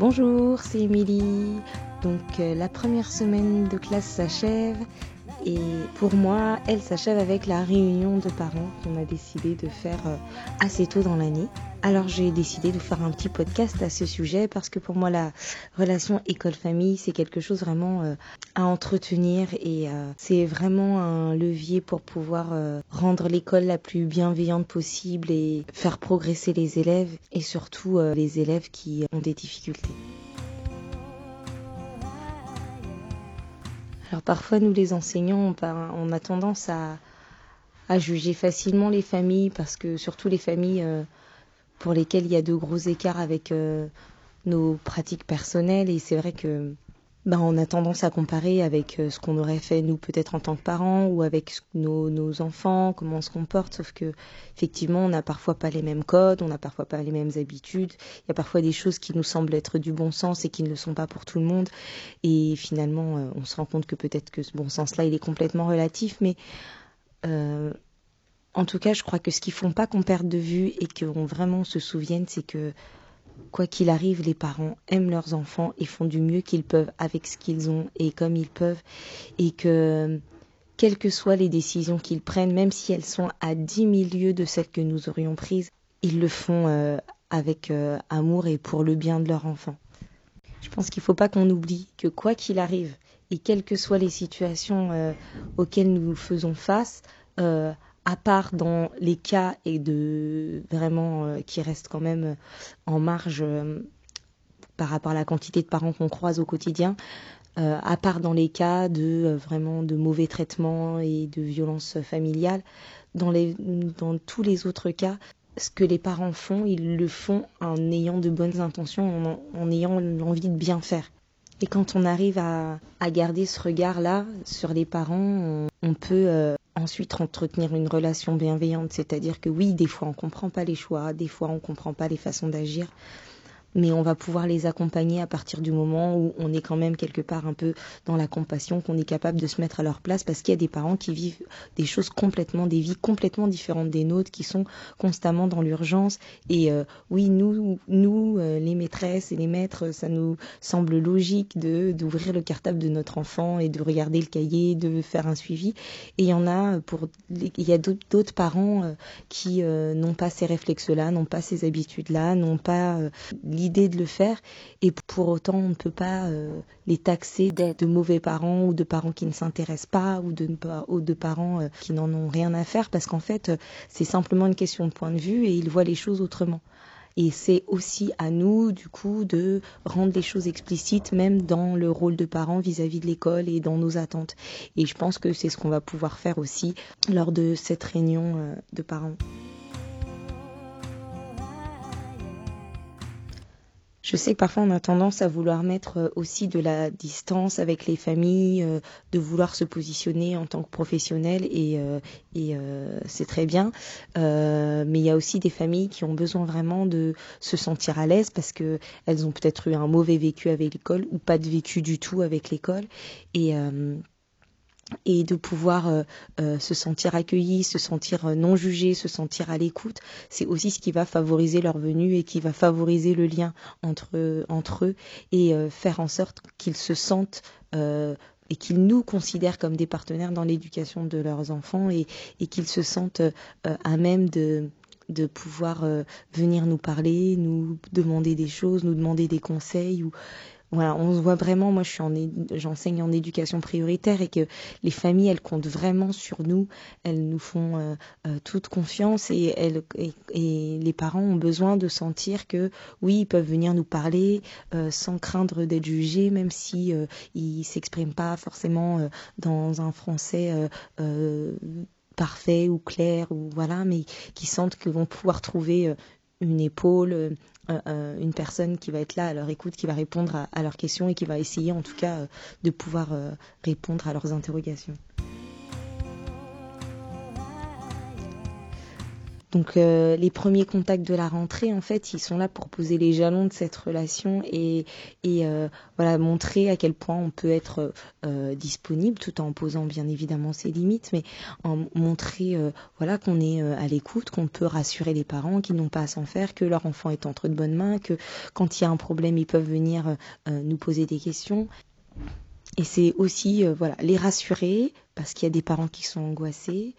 Bonjour, c'est Émilie. Donc euh, la première semaine de classe s'achève et pour moi, elle s'achève avec la réunion de parents qu'on a décidé de faire euh, assez tôt dans l'année. Alors j'ai décidé de faire un petit podcast à ce sujet parce que pour moi la relation école-famille c'est quelque chose vraiment euh, à entretenir et euh, c'est vraiment un levier pour pouvoir rendre l'école la plus bienveillante possible et faire progresser les élèves et surtout les élèves qui ont des difficultés. Alors parfois, nous les enseignants, on a tendance à, juger facilement les familles, parce que surtout les familles euh, pour lesquelles il y a de gros écarts avec euh, nos pratiques personnelles. Et c'est vrai que ben, on a tendance à comparer avec euh, ce qu'on aurait fait nous peut-être en tant que parents ou avec nos, nos, enfants, comment on se comporte, sauf que effectivement on n'a parfois pas les mêmes codes, on n'a parfois pas les mêmes habitudes, il y a parfois des choses qui nous semblent être du bon sens et qui ne le sont pas pour tout le monde, et finalement euh, on se rend compte que peut-être que ce bon sens-là il est complètement relatif, mais en tout cas je crois que ce qu'il ne faut pas qu'on perde de vue et qu'on vraiment se souvienne, c'est que Quoi qu'il arrive, les parents aiment leurs enfants et font du mieux qu'ils peuvent avec ce qu'ils ont et comme ils peuvent. Et que, quelles que soient les décisions qu'ils prennent, même si elles sont à dix mille lieues de celles que nous aurions prises, ils le font euh, avec euh, amour et pour le bien de leur enfant. Je pense qu'il ne faut pas qu'on oublie que quoi qu'il arrive, et quelles que soient les situations euh, auxquelles nous faisons face, à part dans les cas et de vraiment euh, qui restent quand même euh, en marge euh, par rapport à la quantité de parents qu'on croise au quotidien, à part dans les cas de vraiment de mauvais traitements et de violences familiales, dans, les, dans tous les autres cas, ce que les parents font, ils le font en ayant de bonnes intentions, en, ayant l'envie de bien faire. Et quand on arrive à, à garder ce regard-là sur les parents, on, peut ensuite entretenir une relation bienveillante, c'est-à-dire que oui, des fois on comprend pas les choix, des fois on comprend pas les façons d'agir, mais on va pouvoir les accompagner à partir du moment où on est quand même quelque part un peu dans la compassion, qu'on est capable de se mettre à leur place, parce qu'il y a des parents qui vivent des choses complètement, des vies complètement différentes des nôtres, qui sont constamment dans l'urgence. Et euh, oui, nous, nous, euh, les maîtresses et les maîtres, ça nous semble logique de d'ouvrir le cartable de notre enfant et de regarder le cahier, de faire un suivi. Et il y en a pour, il y a d'autres parents euh, qui n'ont pas ces réflexes-là, n'ont pas ces habitudes-là, n'ont pas l'idée de le faire et pour autant on ne peut pas euh, les taxer d'être de mauvais parents ou de parents qui ne s'intéressent pas ou de, ou de parents euh, qui n'en ont rien à faire parce qu'en fait euh, c'est simplement une question de point de vue et ils voient les choses autrement. Et c'est aussi à nous, du coup, de rendre les choses explicites, même dans le rôle de parents vis-à-vis -vis de l'école et dans nos attentes. Et je pense que c'est ce qu'on va pouvoir faire aussi lors de cette réunion de parents. Je sais que parfois on a tendance à vouloir mettre euh, aussi de la distance avec les familles, euh, de vouloir se positionner en tant que professionnel et, euh, c'est très bien. mais il y a aussi des familles qui ont besoin vraiment de se sentir à l'aise parce que elles ont peut-être eu un mauvais vécu avec l'école ou pas de vécu du tout avec l'école et et de pouvoir euh, euh, se sentir accueilli, se sentir euh, non jugé, se sentir à l'écoute, c'est aussi ce qui va favoriser leur venue et qui va favoriser le lien entre, eux et faire en sorte qu'ils se sentent et qu'ils nous considèrent comme des partenaires dans l'éducation de leurs enfants et, et qu'ils se sentent à même de, de pouvoir venir nous parler, nous demander des choses, nous demander des conseils ou voilà, on se voit vraiment, moi je suis en, j'enseigne en éducation prioritaire et que les familles, elles comptent vraiment sur nous, elles nous font euh, euh, toute confiance et, elles, et, les parents ont besoin de sentir que oui, ils peuvent venir nous parler euh, sans craindre d'être jugés, même si ils s'expriment pas forcément dans un français parfait ou clair ou voilà, mais qui sentent qu'ils vont pouvoir trouver une épaule, euh, euh, une personne qui va être là à leur écoute, qui va répondre à, leurs questions et qui va essayer en tout cas euh, de pouvoir répondre à leurs interrogations. Donc euh, les premiers contacts de la rentrée, en fait, ils sont là pour poser les jalons de cette relation et, euh, voilà montrer à quel point on peut être euh, disponible, tout en posant bien évidemment ses limites, mais en montrer voilà qu'on est à l'écoute, qu'on peut rassurer les parents, qu'ils n'ont pas à s'en faire, que leur enfant est entre de bonnes mains, que quand il y a un problème, ils peuvent venir nous poser des questions. Et c'est aussi voilà les rassurer parce qu'il y a des parents qui sont angoissés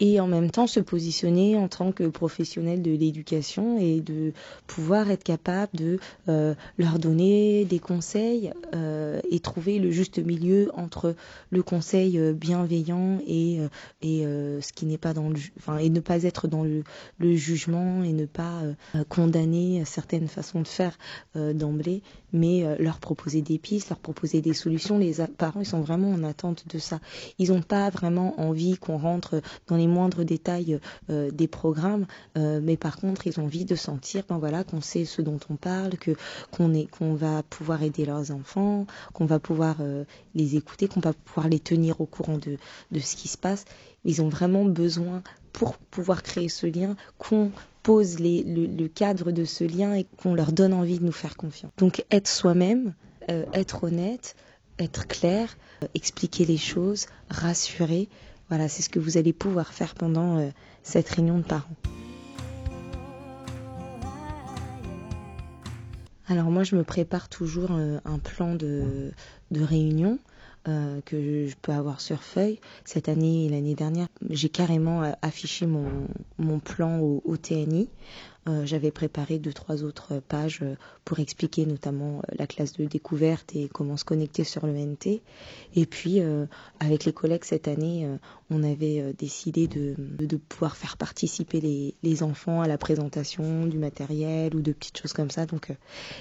et en même temps se positionner en tant que professionnel de l'éducation et de pouvoir être capable de euh, leur donner des conseils euh, et trouver le juste milieu entre le conseil euh, bienveillant et, euh, et euh, ce qui n'est pas dans le enfin et ne pas être dans le, le jugement et ne pas condamner certaines façons de faire d'emblée mais leur proposer des pistes leur proposer des solutions. Les parents ils sont vraiment en attente de ça. Ils n'ont pas vraiment envie qu'on rentre dans les moindres détails euh, des programmes, euh, mais par contre, ils ont envie de sentir ben voilà, qu'on sait ce dont on parle, que qu'on est qu'on va pouvoir aider leurs enfants, qu'on va pouvoir euh, les écouter, qu'on va pouvoir les tenir au courant de, de ce qui se passe. Ils ont vraiment besoin, pour pouvoir créer ce lien, qu'on pose le, le, cadre de ce lien et qu'on leur donne envie de nous faire confiance. Donc être soi-même, être honnête, être clair, expliquer les choses, rassurer, voilà, c'est ce que vous allez pouvoir faire pendant euh, cette réunion de parents. Alors moi, je me prépare toujours euh, un plan de, réunion euh, que je peux avoir sur feuille. Cette année et l'année dernière, j'ai carrément affiché mon, plan au TNI. Euh, J'avais préparé deux, trois autres pages euh, pour expliquer notamment euh, la classe de découverte et comment se connecter sur le NT. Et puis, avec les collègues cette année, on avait décidé de, de pouvoir faire participer les, les, enfants à la présentation du matériel ou de petites choses comme ça. Donc,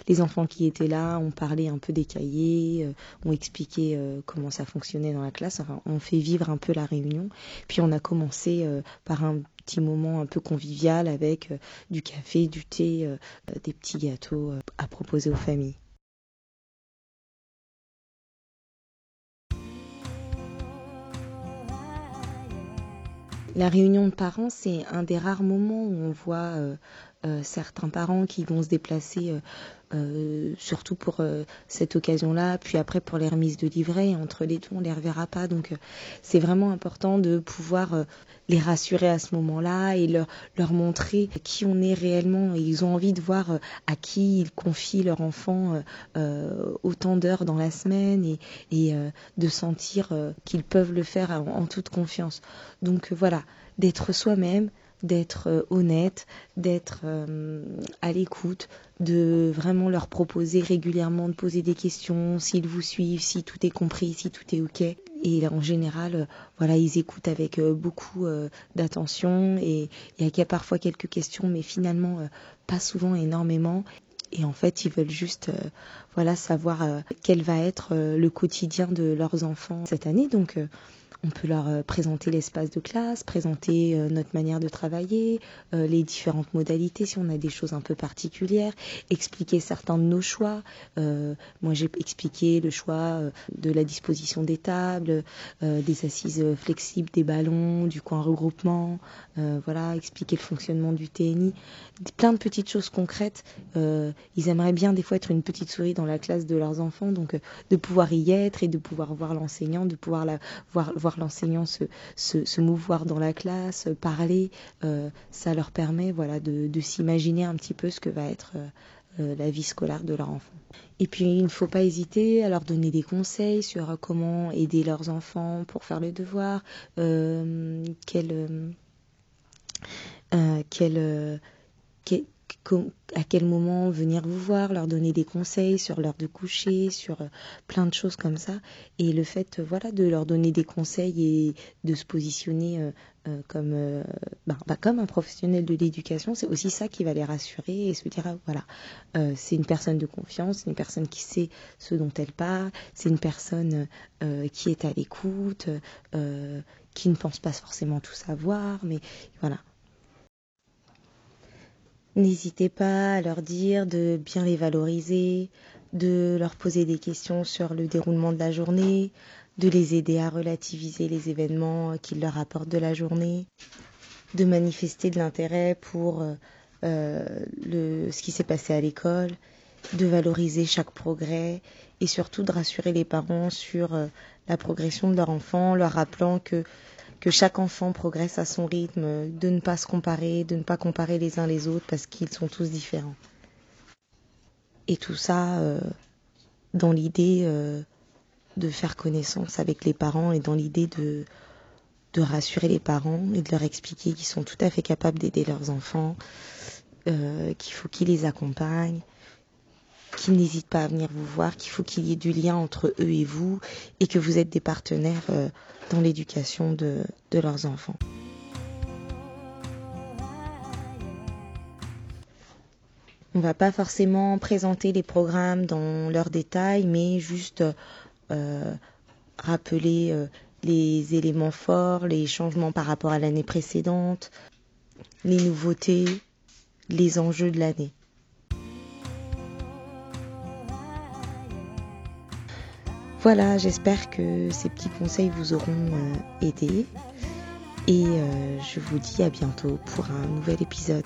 les enfants qui étaient là ont parlé un peu des cahiers, ont expliqué comment ça fonctionnait dans la classe. Enfin, on fait vivre un peu la réunion. Puis, on a commencé par un petit moment un peu convivial avec euh, du café, du thé, euh, des petits gâteaux euh, à proposer aux familles. La réunion de parents, c'est un des rares moments où on voit euh, certains parents qui vont se déplacer euh, euh, surtout pour cette occasion-là, puis après pour les remises de livrets. Entre les deux, on les reverra pas. Donc, c'est vraiment important de pouvoir les rassurer à ce moment-là et leur, leur montrer qui on est réellement. Et ils ont envie de voir à qui ils confient leur enfant autant d'heures dans la semaine et, de sentir qu'ils peuvent le faire en, toute confiance. Donc, voilà, d'être soi-même, d'être euh, honnête, d'être euh, à l'écoute, de vraiment leur proposer régulièrement de poser des questions, s'ils vous suivent, si tout est compris, si tout est ok. Et en général, euh, voilà, ils écoutent avec beaucoup d'attention et il y a parfois quelques questions, mais finalement pas souvent énormément. Et en fait, ils veulent juste voilà, savoir quel va être le quotidien de leurs enfants cette année. Donc, on peut leur euh, présenter l'espace de classe, présenter euh, notre manière de travailler, euh, les différentes modalités si on a des choses un peu particulières, expliquer certains de nos choix. Moi, j'ai expliqué le choix de la disposition des tables, des assises flexibles, des ballons, du coin regroupement, voilà, expliquer le fonctionnement du TNI, plein de petites choses concrètes. ils aimeraient bien des fois être une petite souris dans la classe de leurs enfants, donc de pouvoir y être et de pouvoir voir l'enseignant, de pouvoir la, voir, voir l'enseignant se, se, se, mouvoir dans la classe, parler, euh, ça leur permet voilà, de, de s'imaginer un petit peu ce que va être euh, la vie scolaire de leur enfant. Et puis il ne faut pas hésiter à leur donner des conseils sur comment aider leurs enfants pour faire le devoir, euh, euh, quel, quel à quel moment venir vous voir, leur donner des conseils sur l'heure de coucher, sur euh, plein de choses comme ça. Et le fait, euh, voilà, de leur donner des conseils et de se positionner euh, comme, bah, bah, comme un professionnel de l'éducation, c'est aussi ça qui va les rassurer et se dire, ah, voilà, c'est une personne de confiance, c'est une personne qui sait ce dont elle parle, c'est une personne qui est à l'écoute, qui ne pense pas forcément tout savoir, mais voilà, N'hésitez pas à leur dire de bien les valoriser, de leur poser des questions sur le déroulement de la journée, de les aider à relativiser les événements qui leur apportent de la journée. de manifester de l'intérêt pour le, ce qui s'est passé à l'école, de valoriser chaque progrès et surtout de rassurer les parents sur la progression de leur enfant, leur rappelant que que chaque enfant progresse à son rythme, de ne pas se comparer, de ne pas comparer les uns les autres parce qu'ils sont tous différents. Et tout ça euh, dans l'idée euh, de faire connaissance avec les parents et dans l'idée de, de rassurer les parents et de leur expliquer qu'ils sont tout à fait capables d'aider leurs enfants, euh, qu'il faut qu'ils les accompagnent, qu'ils n'hésitent pas à venir vous voir, qu'il faut qu'il y ait du lien entre eux et vous et que vous êtes des partenaires euh, dans l'éducation de, leurs enfants. On va pas forcément présenter les programmes dans leurs détails, mais juste euh, rappeler euh, les éléments forts, les changements par rapport à l'année précédente, les nouveautés, les enjeux de l'année. Voilà, j'espère que ces petits conseils vous auront euh, aidé et euh, je vous dis à bientôt pour un nouvel épisode.